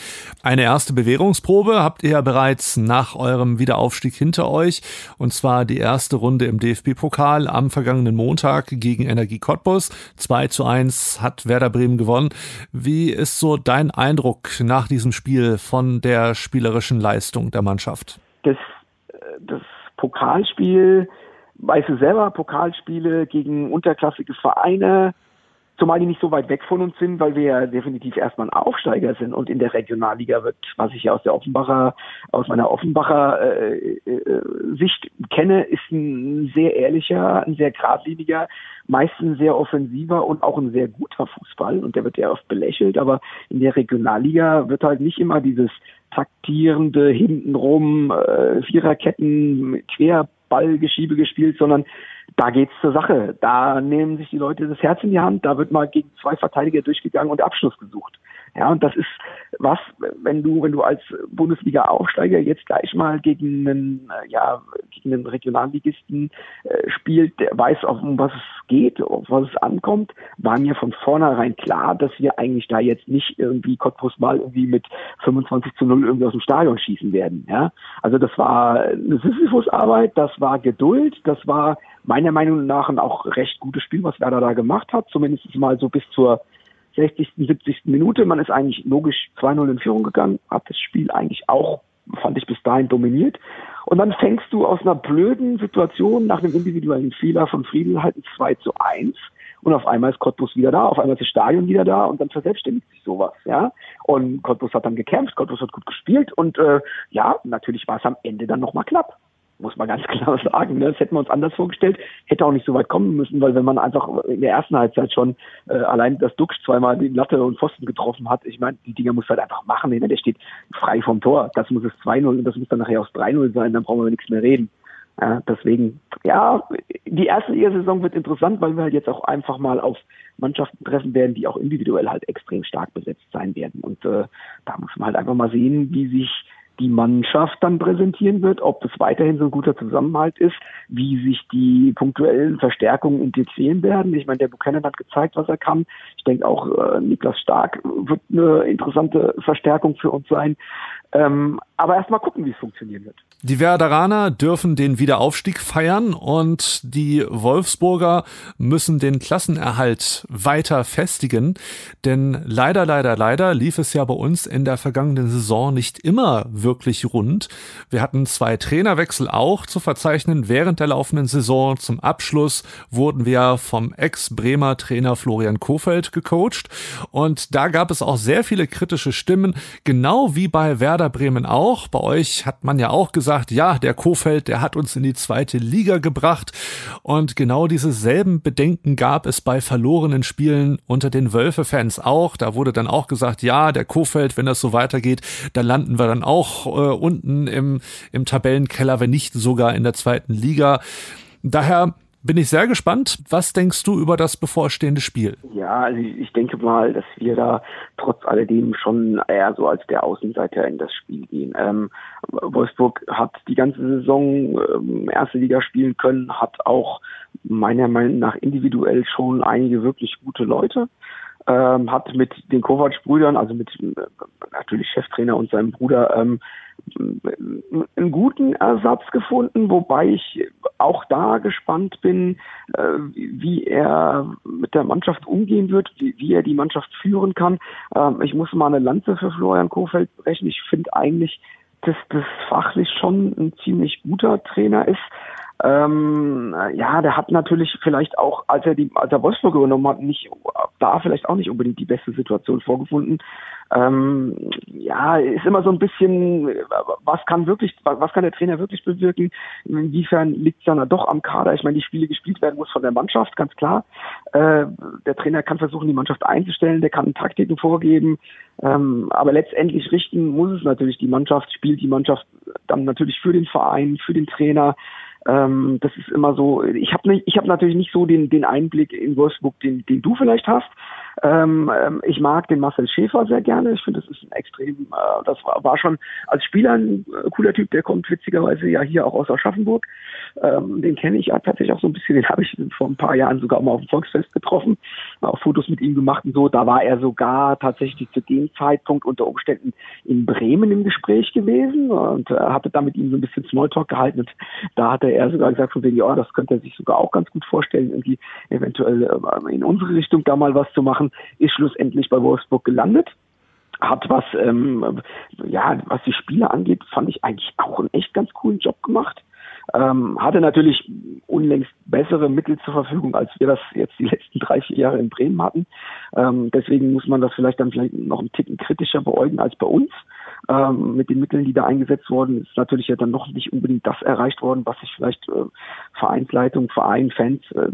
Eine erste Bewährungsprobe habt ihr ja bereits nach eurem Wiederaufstieg hinter euch. Und zwar die erste Runde im DFB-Pokal am vergangenen Montag gegen Energie Cottbus. 2 zu 1 hat Werder Bremen gewonnen. Wie ist so dein Eindruck nach diesem Spiel von der spielerischen Leistung der Mannschaft? Das, das Pokalspiel, weißt du selber, Pokalspiele gegen unterklassige Vereine, Zumal die nicht so weit weg von uns sind, weil wir ja definitiv erstmal ein Aufsteiger sind und in der Regionalliga wird, was ich ja aus der Offenbacher, aus meiner Offenbacher äh, äh, Sicht kenne, ist ein sehr ehrlicher, ein sehr geradliniger, meistens sehr offensiver und auch ein sehr guter Fußball. Und der wird ja oft belächelt, aber in der Regionalliga wird halt nicht immer dieses taktierende hintenrum äh, Viererketten Querballgeschiebe gespielt, sondern da geht's zur Sache. Da nehmen sich die Leute das Herz in die Hand, da wird mal gegen zwei Verteidiger durchgegangen und Abschluss gesucht. Ja, und das ist was, wenn du, wenn du als Bundesliga-Aufsteiger jetzt gleich mal gegen einen, äh, ja, gegen einen Regionalligisten äh, spielt, der weiß, um was es geht, auf was es ankommt, war mir von vornherein klar, dass wir eigentlich da jetzt nicht irgendwie Cottbus mal irgendwie mit 25 zu 0 irgendwie aus dem Stadion schießen werden. Ja, also das war eine Sisyphus-Arbeit, das war Geduld, das war meiner Meinung nach ein auch recht gutes Spiel, was Werder da gemacht hat, zumindest mal so bis zur 60., 70. Minute. Man ist eigentlich logisch 2-0 in Führung gegangen, hat das Spiel eigentlich auch, fand ich bis dahin dominiert. Und dann fängst du aus einer blöden Situation nach einem individuellen Fehler von Friedel halt ein 2 zu 1 und auf einmal ist Cottbus wieder da, auf einmal ist das Stadion wieder da und dann verselbstständigt sich sowas, ja. Und Cottbus hat dann gekämpft, Cottbus hat gut gespielt und äh, ja, natürlich war es am Ende dann nochmal knapp muss man ganz klar sagen. Ne? Das hätten wir uns anders vorgestellt, hätte auch nicht so weit kommen müssen, weil wenn man einfach in der ersten Halbzeit schon äh, allein das Duxch zweimal die Latte und Pfosten getroffen hat, ich meine, die Dinger muss halt einfach machen. Ne? Der steht frei vom Tor. Das muss es 2-0 und das muss dann nachher auch 3-0 sein, dann brauchen wir nichts mehr reden. Ja, deswegen, ja, die erste Liga-Saison wird interessant, weil wir halt jetzt auch einfach mal auf Mannschaften treffen werden, die auch individuell halt extrem stark besetzt sein werden. Und äh, da muss man halt einfach mal sehen, wie sich die Mannschaft dann präsentieren wird, ob das weiterhin so ein guter Zusammenhalt ist, wie sich die punktuellen Verstärkungen integrieren werden. Ich meine, der Buchanan hat gezeigt, was er kann. Ich denke auch, äh, Niklas Stark wird eine interessante Verstärkung für uns sein. Ähm, aber erstmal gucken, wie es funktionieren wird. Die Werderaner dürfen den Wiederaufstieg feiern und die Wolfsburger müssen den Klassenerhalt weiter festigen. Denn leider, leider, leider lief es ja bei uns in der vergangenen Saison nicht immer wirklich rund. Wir hatten zwei Trainerwechsel auch zu verzeichnen während der laufenden Saison. Zum Abschluss wurden wir vom Ex-Bremer Trainer Florian Kofeld gecoacht. Und da gab es auch sehr viele kritische Stimmen, genau wie bei Werder Bremen auch. Bei euch hat man ja auch gesagt, ja, der Kofeld, der hat uns in die zweite Liga gebracht. Und genau diese selben Bedenken gab es bei verlorenen Spielen unter den Wölfe-Fans auch. Da wurde dann auch gesagt, ja, der Kofeld, wenn das so weitergeht, dann landen wir dann auch äh, unten im, im Tabellenkeller, wenn nicht sogar in der zweiten Liga. Daher Bin ich sehr gespannt. Was denkst du über das bevorstehende Spiel? Ja, also ich denke mal, dass wir da trotz alledem schon eher so als der Außenseiter in das Spiel gehen. Ähm, Wolfsburg hat die ganze Saison ähm, erste Liga spielen können, hat auch meiner Meinung nach individuell schon einige wirklich gute Leute ähm, hat mit den Kovac-Brüdern, also mit äh, natürlich Cheftrainer und seinem Bruder, ähm, einen guten Ersatz gefunden, wobei ich auch da gespannt bin, äh, wie er mit der Mannschaft umgehen wird, wie, wie er die Mannschaft führen kann. Ähm, ich muss mal eine Lanze für Florian Kofeld brechen. Ich finde eigentlich, dass das fachlich schon ein ziemlich guter Trainer ist. Ähm, ja, der hat natürlich vielleicht auch, als er die, als er Wolfsburg übernommen hat, nicht da vielleicht auch nicht unbedingt die beste Situation vorgefunden. Ähm, ja, ist immer so ein bisschen, was kann wirklich, was kann der Trainer wirklich bewirken? Inwiefern liegt es dann doch am Kader? Ich meine, die Spiele gespielt werden muss von der Mannschaft, ganz klar. Äh, der Trainer kann versuchen, die Mannschaft einzustellen, der kann Taktiken vorgeben, ähm, aber letztendlich richten muss es natürlich die Mannschaft, spielt die Mannschaft dann natürlich für den Verein, für den Trainer. Ähm, das ist immer so, ich habe nicht, ich habe natürlich nicht so den, den Einblick in Wolfsburg, den, den du vielleicht hast. Ähm, ähm, ich mag den Marcel Schäfer sehr gerne. Ich finde, das ist ein extrem, äh, das war, war schon als Spieler ein äh, cooler Typ, der kommt witzigerweise ja hier auch aus Aschaffenburg. Ähm, den kenne ich ja tatsächlich auch so ein bisschen, den habe ich vor ein paar Jahren sogar mal auf dem Volksfest getroffen, auch Fotos mit ihm gemacht und so. Da war er sogar tatsächlich zu dem Zeitpunkt unter Umständen in Bremen im Gespräch gewesen und äh, hatte da mit ihm so ein bisschen Smalltalk gehalten und da hatte er sogar gesagt von wegen, ja, das könnte er sich sogar auch ganz gut vorstellen, irgendwie eventuell äh, in unsere Richtung da mal was zu machen machen, ist schlussendlich bei Wolfsburg gelandet hat was ähm, ja was die Spiele angeht fand ich eigentlich auch einen echt ganz coolen Job gemacht ähm, hatte natürlich unlängst bessere Mittel zur Verfügung, als wir das jetzt die letzten drei, vier Jahre in Bremen hatten. Ähm, deswegen muss man das vielleicht dann vielleicht noch ein Ticken kritischer beäugen als bei uns. Ähm, mit den Mitteln, die da eingesetzt wurden, ist natürlich ja dann noch nicht unbedingt das erreicht worden, was sich vielleicht äh, Vereinsleitung, Verein, Fans äh,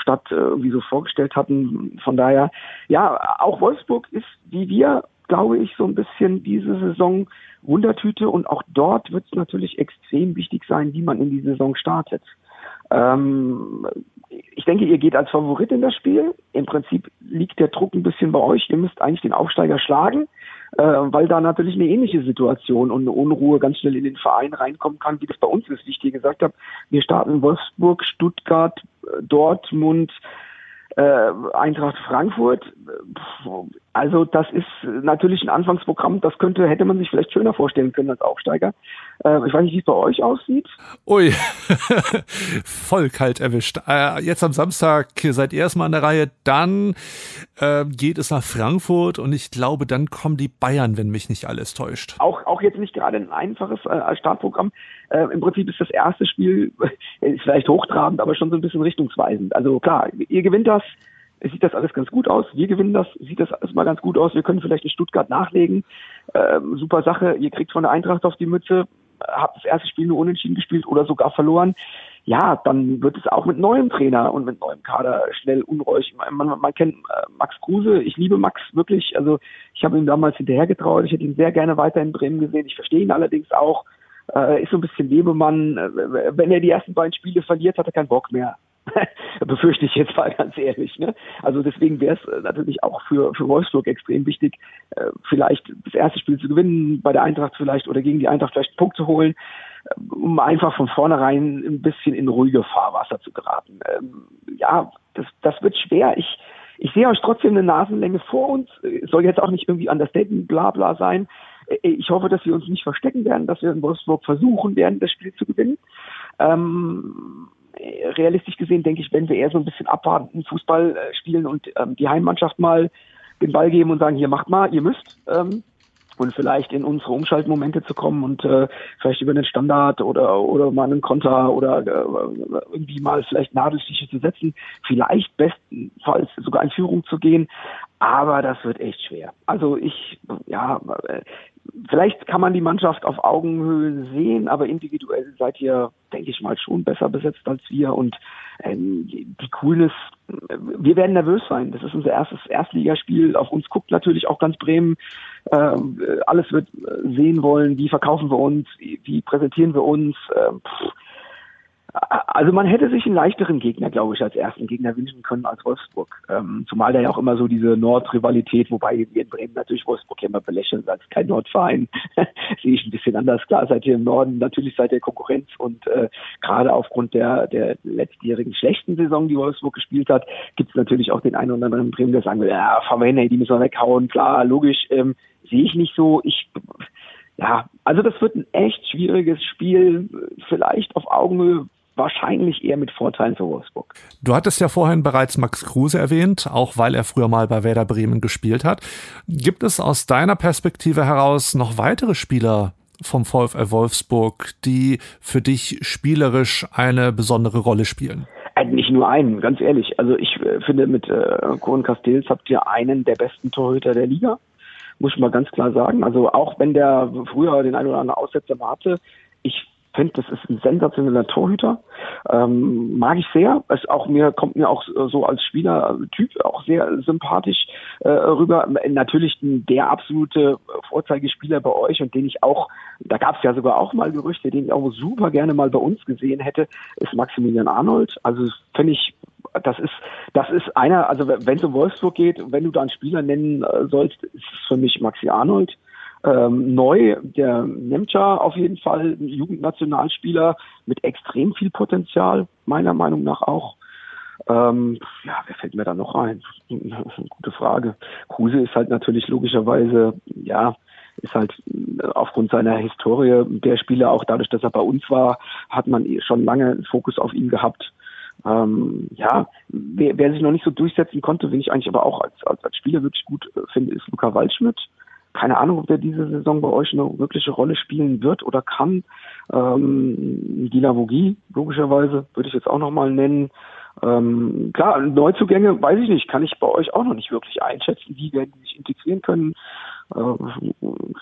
Stadt äh, irgendwie so vorgestellt hatten. Von daher, ja, auch Wolfsburg ist wie wir glaube ich, so ein bisschen diese Saison Wundertüte und auch dort wird es natürlich extrem wichtig sein, wie man in die Saison startet. Ähm, ich denke, ihr geht als Favorit in das Spiel. Im Prinzip liegt der Druck ein bisschen bei euch. Ihr müsst eigentlich den Aufsteiger schlagen, äh, weil da natürlich eine ähnliche Situation und eine Unruhe ganz schnell in den Verein reinkommen kann, wie das bei uns ist, wie ich dir gesagt habe. Wir starten Wolfsburg, Stuttgart, äh, Dortmund, äh, Eintracht Frankfurt. Also das ist natürlich ein Anfangsprogramm, das könnte, hätte man sich vielleicht schöner vorstellen können als Aufsteiger. Äh, ich weiß nicht, wie es bei euch aussieht. Ui, voll kalt erwischt. Äh, jetzt am Samstag seid ihr erstmal an der Reihe, dann äh, geht es nach Frankfurt und ich glaube, dann kommen die Bayern, wenn mich nicht alles täuscht. Auch, auch jetzt nicht gerade ein einfaches äh, Startprogramm. Äh, Im Prinzip ist das erste Spiel, ist vielleicht hochtrabend, aber schon so ein bisschen richtungsweisend. Also klar, ihr gewinnt das, sieht das alles ganz gut aus. Wir gewinnen das, sieht das alles mal ganz gut aus. Wir können vielleicht in Stuttgart nachlegen. Ähm, super Sache. Ihr kriegt von der Eintracht auf die Mütze, habt das erste Spiel nur unentschieden gespielt oder sogar verloren. Ja, dann wird es auch mit neuem Trainer und mit neuem Kader schnell unruhig. Man, man, kennt äh, Max Kruse. Ich liebe Max wirklich. Also ich habe ihm damals hinterhergetraut. Ich hätte ihn sehr gerne weiter in Bremen gesehen. Ich verstehe ihn allerdings auch. Äh, ist so ein bisschen Lebemann. Äh, wenn er die ersten beiden Spiele verliert, hat er keinen Bock mehr. Befürchte ich jetzt mal ganz ehrlich. Ne? Also deswegen wäre es äh, natürlich auch für, für Wolfsburg extrem wichtig, äh, vielleicht das erste Spiel zu gewinnen, bei der Eintracht vielleicht oder gegen die Eintracht vielleicht einen Punkt zu holen, äh, um einfach von vornherein ein bisschen in ruhige Fahrwasser zu geraten. Ähm, ja, das, das wird schwer. Ich, ich sehe euch trotzdem eine Nasenlänge vor uns. Soll jetzt auch nicht irgendwie understatement bla bla sein. Ich hoffe, dass wir uns nicht verstecken werden, dass wir in Wolfsburg versuchen werden, das Spiel zu gewinnen. Ähm, realistisch gesehen denke ich, wenn wir eher so ein bisschen abwarten, Fußball äh, spielen und ähm, die Heimmannschaft mal den Ball geben und sagen, hier macht mal, ihr müsst. Ähm, und vielleicht in unsere Umschaltmomente zu kommen und äh, vielleicht über einen Standard oder oder mal einen Konter oder äh, irgendwie mal vielleicht Nadelstiche zu setzen, vielleicht bestenfalls sogar in Führung zu gehen, aber das wird echt schwer. Also ich ja, äh, vielleicht kann man die Mannschaft auf Augenhöhe sehen, aber individuell seid ihr, denke ich mal, schon besser besetzt als wir. Und ähm, die Coolness, wir werden nervös sein. Das ist unser erstes Erstligaspiel. Auf uns guckt natürlich auch ganz Bremen. Ähm, alles wird sehen wollen, wie verkaufen wir uns, wie, präsentieren wir uns. Ähm, Also man hätte sich einen leichteren Gegner, glaube ich, als ersten Gegner wünschen können als Wolfsburg. Ähm, zumal da ja auch immer so diese Nord-Rivalität, wobei wir in Bremen natürlich Wolfsburg ja immer belächeln, als kein Nordverein. Sehe ich ein bisschen anders. Klar, seid ihr im Norden natürlich seid ihr Konkurrenz und äh, gerade aufgrund der, der letztjährigen schlechten Saison, die Wolfsburg gespielt hat, gibt es natürlich auch den einen oder anderen in Bremen, der sagen will, ja, fahren wir hin, ey, die müssen wir weghauen. Klar, logisch, ähm, sehe ich nicht so. Ich ja, also das wird ein echt schwieriges Spiel, vielleicht auf Augenhöhe, wahrscheinlich eher mit Vorteilen für Wolfsburg. Du hattest ja vorhin bereits Max Kruse erwähnt, auch weil er früher mal bei Werder Bremen gespielt hat. Gibt es aus deiner Perspektive heraus noch weitere Spieler vom VfL Wolfsburg, die für dich spielerisch eine besondere Rolle spielen? Äh, nicht nur einen, ganz ehrlich. Also ich äh, finde, mit äh, Cohen Castells habt ihr einen der besten Torhüter der Liga muss ich mal ganz klar sagen. Also auch wenn der früher den einen oder anderen Aussetzer hatte, ich finde, das ist ein sensationeller Torhüter. Ähm, mag ich sehr. Es auch mir kommt mir auch so als Spielertyp auch sehr sympathisch äh, rüber. Natürlich der absolute Vorzeigespieler bei euch und den ich auch, da gab es ja sogar auch mal Gerüchte, den ich auch super gerne mal bei uns gesehen hätte, ist Maximilian Arnold. Also finde ich das ist, das ist einer, also wenn es um Wolfsburg geht, wenn du da einen Spieler nennen äh, sollst, ist es für mich Maxi Arnold. Ähm, neu, der Nemcha auf jeden Fall, ein Jugendnationalspieler mit extrem viel Potenzial, meiner Meinung nach auch. Ähm, ja, wer fällt mir da noch ein? Gute Frage. Kruse ist halt natürlich logischerweise, ja, ist halt äh, aufgrund seiner Historie der Spieler, auch dadurch, dass er bei uns war, hat man schon lange Fokus auf ihn gehabt. Ähm, ja, wer, wer sich noch nicht so durchsetzen konnte, wen ich eigentlich aber auch als, als, als Spieler wirklich gut äh, finde, ist Luca Waldschmidt. Keine Ahnung, ob der diese Saison bei euch eine wirkliche Rolle spielen wird oder kann. Ähm, Dila Vogie, logischerweise, würde ich jetzt auch nochmal nennen. Ähm, klar, Neuzugänge, weiß ich nicht, kann ich bei euch auch noch nicht wirklich einschätzen. Wie werden die sich integrieren können? Äh,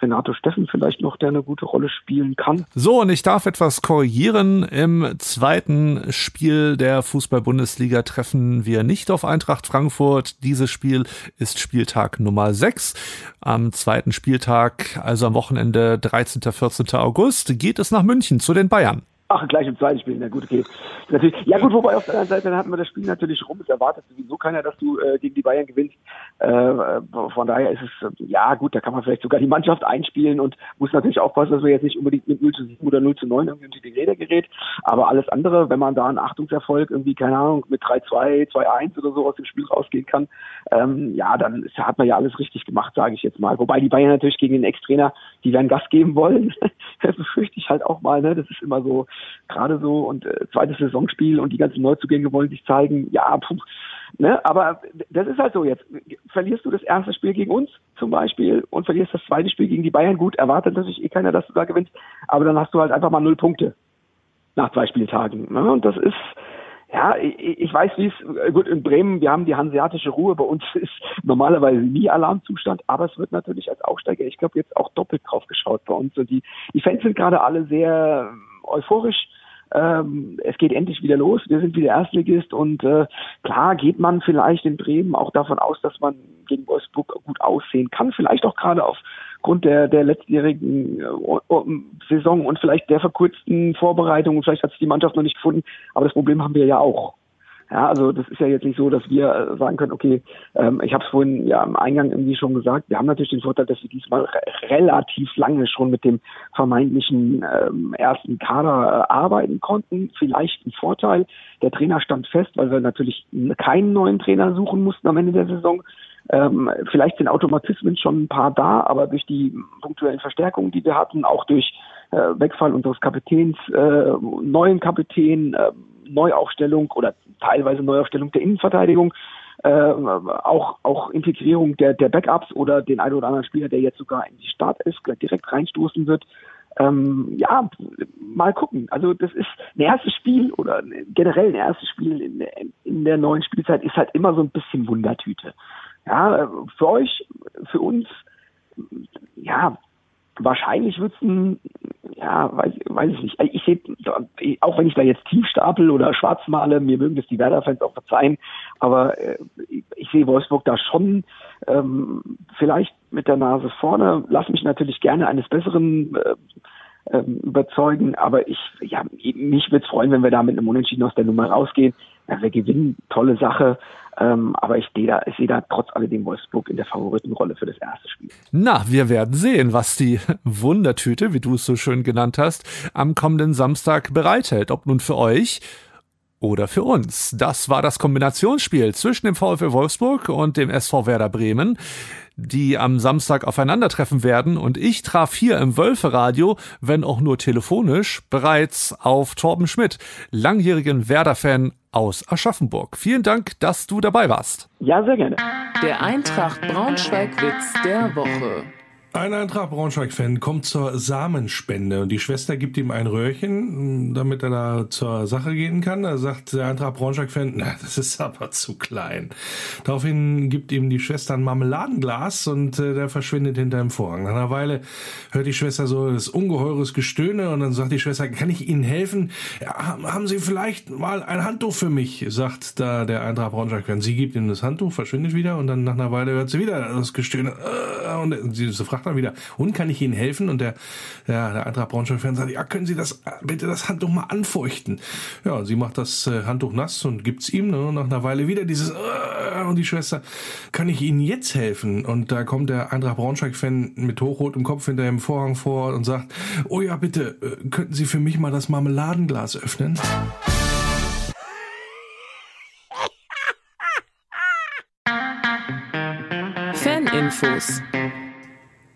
Renato Steffen vielleicht noch, der eine gute Rolle spielen kann. So, und ich darf etwas korrigieren. Im zweiten Spiel der Fußball-Bundesliga treffen wir nicht auf Eintracht Frankfurt. Dieses Spiel ist Spieltag Nummer 6. Am zweiten Spieltag, also am Wochenende 13. 14. August, geht es nach München zu den Bayern. Ach, gleich im zweiten Spiel, na gut, okay. Natürlich, ja gut, wobei auf der anderen Seite dann hatten wir das Spiel natürlich rum. Es erwartet sowieso keiner, dass du äh, gegen die Bayern gewinnst. Äh, von daher ist es, äh, ja gut, da kann man vielleicht sogar die Mannschaft einspielen und muss natürlich aufpassen, dass wir jetzt nicht unbedingt mit 0 zu 7 oder 0 zu 9 irgendwie unter die Räder gerät. Aber alles andere, wenn man da einen Achtungserfolg irgendwie, keine Ahnung, mit 3-2, 2-1 oder so aus dem Spiel rausgehen kann, ähm, ja, dann ist, hat man ja alles richtig gemacht, sage ich jetzt mal. Wobei die Bayern natürlich gegen den Ex-Trainer, die werden Gas geben wollen. das befürchte ich halt auch mal, ne? Das ist immer so, gerade so und äh, zweites Saisonspiel und die ganzen Neuzugänge wollen sich zeigen. Ja, puh, ne, aber das ist halt so jetzt. Verlierst du das erste Spiel gegen uns zum Beispiel und verlierst das zweite Spiel gegen die Bayern, gut, erwartet natürlich eh keiner, dass du da gewinnst, aber dann hast du halt einfach mal null Punkte nach zwei Spieltagen. Ne? Und das ist ja, ich, weiß, wie es, gut, in Bremen, wir haben die hanseatische Ruhe, bei uns ist normalerweise nie Alarmzustand, aber es wird natürlich als Aufsteiger, ich glaube, jetzt auch doppelt drauf geschaut bei uns. Und die, die Fans sind gerade alle sehr euphorisch. Ähm, es geht endlich wieder los. Wir sind wieder Erstligist und äh, klar geht man vielleicht in Bremen auch davon aus, dass man gegen Wolfsburg gut aussehen kann. Vielleicht auch gerade aufgrund der, der letztjährigen äh, Saison und vielleicht der verkürzten Vorbereitung. Vielleicht hat sich die Mannschaft noch nicht gefunden. Aber das Problem haben wir ja auch. Ja, also das ist ja jetzt nicht so, dass wir äh, sagen können, okay, ähm, ich habe es vorhin ja am Eingang irgendwie schon gesagt, wir haben natürlich den Vorteil, dass wir diesmal re relativ lange schon mit dem vermeintlichen ähm, ersten Kader äh, arbeiten konnten. Vielleicht ein Vorteil. Der Trainer stand fest, weil wir natürlich keinen neuen Trainer suchen mussten am Ende der Saison. Ähm, vielleicht sind Automatismen schon ein paar da, aber durch die punktuellen Verstärkungen, die wir hatten, auch durch äh, Wegfall unseres Kapitäns, äh, neuen Kapitän, äh, Neuaufstellung oder teilweise Neuaufstellung der Innenverteidigung, äh, auch, auch Integrierung der, der Backups oder den einen oder anderen Spieler, der jetzt sogar in die Startelf direkt reinstoßen wird. Ähm, ja, mal gucken. Also das ist ein erstes Spiel oder generell ein erstes Spiel in, in der neuen Spielzeit ist halt immer so ein bisschen Wundertüte. Ja, für euch, für uns, ja, wahrscheinlich wird es ein, ja, weiß, weiß ich nicht. Ich sehe, auch wenn ich da jetzt tief stapel oder schwarz male, mir mögen das die Werder-Fans auch verzeihen, aber äh, ich sehe Wolfsburg da schon ähm, vielleicht mit der Nase vorne. Lass mich natürlich gerne eines Besseren äh, ähm, überzeugen. Aber ich, ja, mich würde es freuen, wenn wir da mit einem Unentschieden aus der Nummer rausgehen. Ja, wir gewinnen, tolle Sache. Ähm, aber ich sehe da, ich sehe da trotz alledem Wolfsburg in der Favoritenrolle für das erste Spiel. Na, wir werden sehen, was die Wundertüte, wie du es so schön genannt hast, am kommenden Samstag bereithält. Ob nun für euch oder für uns. Das war das Kombinationsspiel zwischen dem VfL Wolfsburg und dem SV Werder Bremen die am Samstag aufeinandertreffen werden. Und ich traf hier im Wölferadio, wenn auch nur telefonisch, bereits auf Torben Schmidt, langjährigen Werder-Fan aus Aschaffenburg. Vielen Dank, dass du dabei warst. Ja, sehr gerne. Der Eintracht Braunschweig-Witz der Woche. Ein Eintracht Braunschweig-Fan kommt zur Samenspende und die Schwester gibt ihm ein Röhrchen, damit er da zur Sache gehen kann. Da sagt der Eintracht Braunschweig-Fan, na, das ist aber zu klein. Daraufhin gibt ihm die Schwester ein Marmeladenglas und äh, der verschwindet hinter dem Vorhang. Nach einer Weile hört die Schwester so das ungeheures Gestöhne und dann sagt die Schwester, kann ich Ihnen helfen? Ja, haben Sie vielleicht mal ein Handtuch für mich? sagt da der Eintracht Braunschweig-Fan. Sie gibt ihm das Handtuch, verschwindet wieder und dann nach einer Weile hört sie wieder das Gestöhne äh, und sie fragt dann wieder, und kann ich Ihnen helfen? Und der, der, der Eintracht Braunschweig-Fan sagt, ja, können Sie das, bitte das Handtuch mal anfeuchten? Ja, sie macht das äh, Handtuch nass und gibt's ihm, ne? Nach einer Weile wieder dieses, äh, und die Schwester, kann ich Ihnen jetzt helfen? Und da kommt der Eintracht Braunschweig-Fan mit hochrotem Kopf hinter dem Vorhang vor und sagt, oh ja, bitte, äh, könnten Sie für mich mal das Marmeladenglas öffnen? Faninfos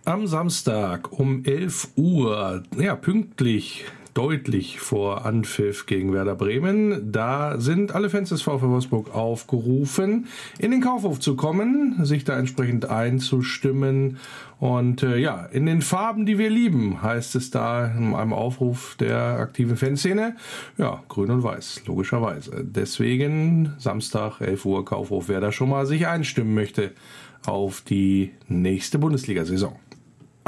am Samstag um 11 Uhr, ja, pünktlich, deutlich vor Anpfiff gegen Werder Bremen. Da sind alle Fans des VfL Wolfsburg aufgerufen, in den Kaufhof zu kommen, sich da entsprechend einzustimmen. Und äh, ja, in den Farben, die wir lieben, heißt es da in einem Aufruf der aktiven Fanszene. Ja, grün und weiß, logischerweise. Deswegen Samstag, 11 Uhr, Kaufhof, wer da schon mal sich einstimmen möchte auf die nächste Bundesliga-Saison.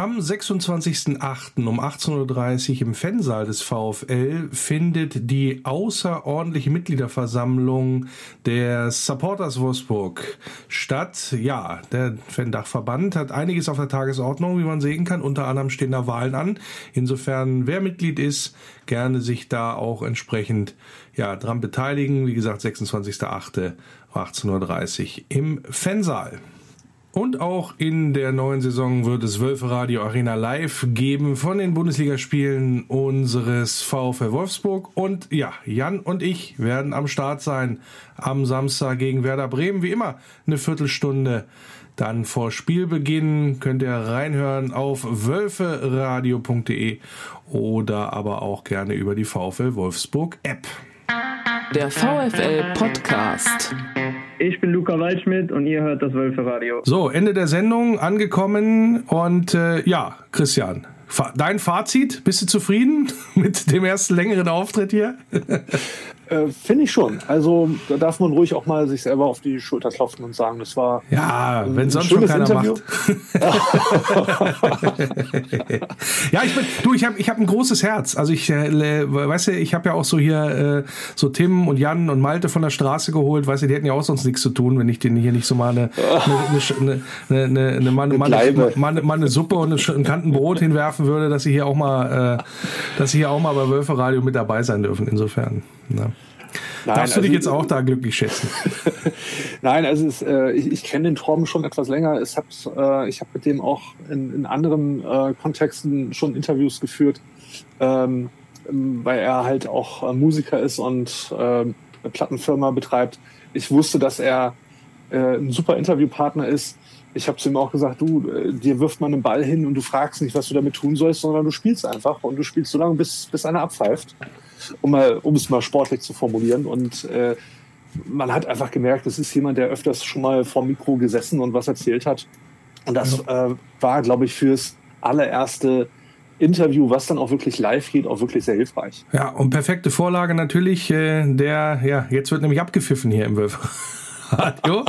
Am 26.08. um 18.30 Uhr im Fansaal des VfL findet die außerordentliche Mitgliederversammlung der Supporters Wolfsburg statt. Ja, der Fan-Dachverband hat einiges auf der Tagesordnung, wie man sehen kann. Unter anderem stehen da Wahlen an. Insofern, wer Mitglied ist, gerne sich da auch entsprechend ja, dran beteiligen. Wie gesagt, 26.08. 18.30 Uhr im Fansaal. Und auch in der neuen Saison wird es Wölfe Radio Arena Live geben von den Bundesligaspielen unseres VfL Wolfsburg. Und ja, Jan und ich werden am Start sein am Samstag gegen Werder Bremen. Wie immer eine Viertelstunde. Dann vor Spielbeginn könnt ihr reinhören auf wölferadio.de oder aber auch gerne über die VfL Wolfsburg App. Der VfL Podcast. Ich bin Luca Waldschmidt und ihr hört das Wölfe Radio. So, Ende der Sendung angekommen und äh, ja, Christian, dein Fazit, bist du zufrieden mit dem ersten längeren Auftritt hier? Äh, Finde ich schon. Also da darf man ruhig auch mal sich selber auf die Schulter klopfen und sagen, das war ja, ein, wenn sonst schon keiner Interview. macht. ja, ich bin, du, ich habe ich hab ein großes Herz. Also ich, äh, weißt du, ich habe ja auch so hier äh, so Tim und Jan und Malte von der Straße geholt. Weißt du, die hätten ja auch sonst nichts zu tun, wenn ich denen hier nicht so mal eine eine Suppe und ein Kantenbrot hinwerfen würde, dass sie hier auch mal, äh, dass sie hier auch mal bei Wölfe Radio mit dabei sein dürfen. Insofern. Ne? Nein, Darfst du dich also, jetzt auch da glücklich schätzen? Nein, also es, äh, ich, ich kenne den Torben schon etwas länger. Ich habe äh, ich hab mit dem auch in, in anderen äh, Kontexten schon Interviews geführt, ähm, weil er halt auch äh, Musiker ist und äh, eine Plattenfirma betreibt. Ich wusste, dass er äh, ein super Interviewpartner ist. Ich habe zu ihm auch gesagt, du, äh, dir wirft man einen Ball hin und du fragst nicht, was du damit tun sollst, sondern du spielst einfach und du spielst so lange, bis, bis einer abpfeift um, mal, um es mal sportlich zu formulieren. Und äh, man hat einfach gemerkt, das ist jemand, der öfters schon mal vor Mikro gesessen und was erzählt hat. Und das äh, war, glaube ich, fürs allererste Interview, was dann auch wirklich live geht, auch wirklich sehr hilfreich. Ja, und perfekte Vorlage natürlich, äh, der, ja, jetzt wird nämlich abgepfiffen hier im Wölfer. Radio.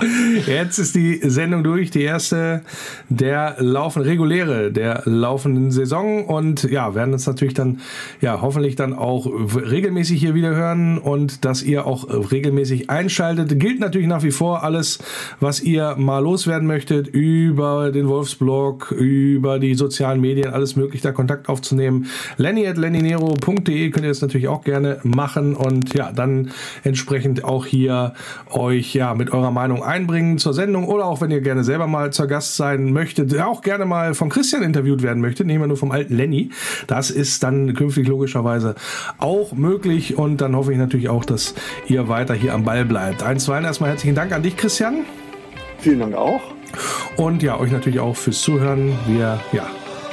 Jetzt ist die Sendung durch, die erste der laufen, reguläre der laufenden Saison und ja, werden uns natürlich dann ja hoffentlich dann auch regelmäßig hier wieder hören und dass ihr auch regelmäßig einschaltet. Gilt natürlich nach wie vor alles, was ihr mal loswerden möchtet über den Wolfsblog, über die sozialen Medien, alles möglich, da Kontakt aufzunehmen. Lenny at lennynero.de könnt ihr das natürlich auch gerne machen und ja, dann entsprechend auch hier euch ja mit eurer Meinung einbringen zur Sendung oder auch wenn ihr gerne selber mal zur Gast sein möchtet, auch gerne mal von Christian interviewt werden möchtet, nehmen wir nur vom alten Lenny. Das ist dann künftig logischerweise auch möglich und dann hoffe ich natürlich auch, dass ihr weiter hier am Ball bleibt. Einstweilen erstmal herzlichen Dank an dich, Christian. Vielen Dank auch. Und ja, euch natürlich auch fürs Zuhören. Wir ja,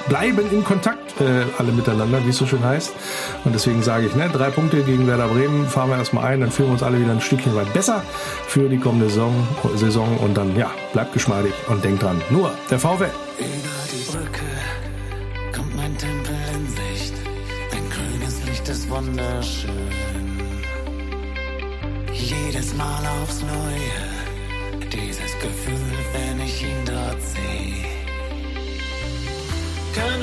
bleiben in Kontakt, äh, alle miteinander, wie es so schön heißt. Und deswegen sage ich, ne, drei Punkte gegen Werder Bremen, fahren wir erstmal ein, dann fühlen wir uns alle wieder ein Stückchen weit besser für die kommende Saison, Saison und dann, ja, bleibt geschmeidig und denkt dran, nur der VW. Über die Brücke kommt mein Tempel in Sicht, dein grünes Licht ist wunderschön. Jedes Mal aufs Neue, dieses Gefühl, wenn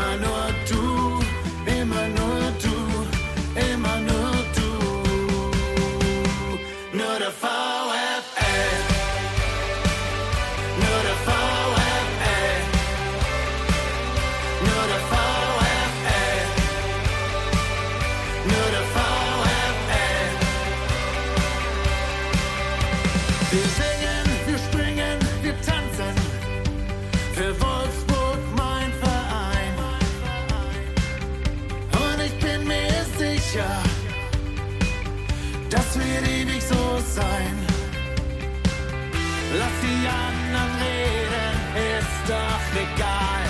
immer nur du, egal.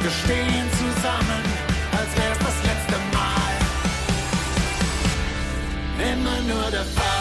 Wir stehen zusammen, als wär's das letzte Mal. Immer nur der Fall.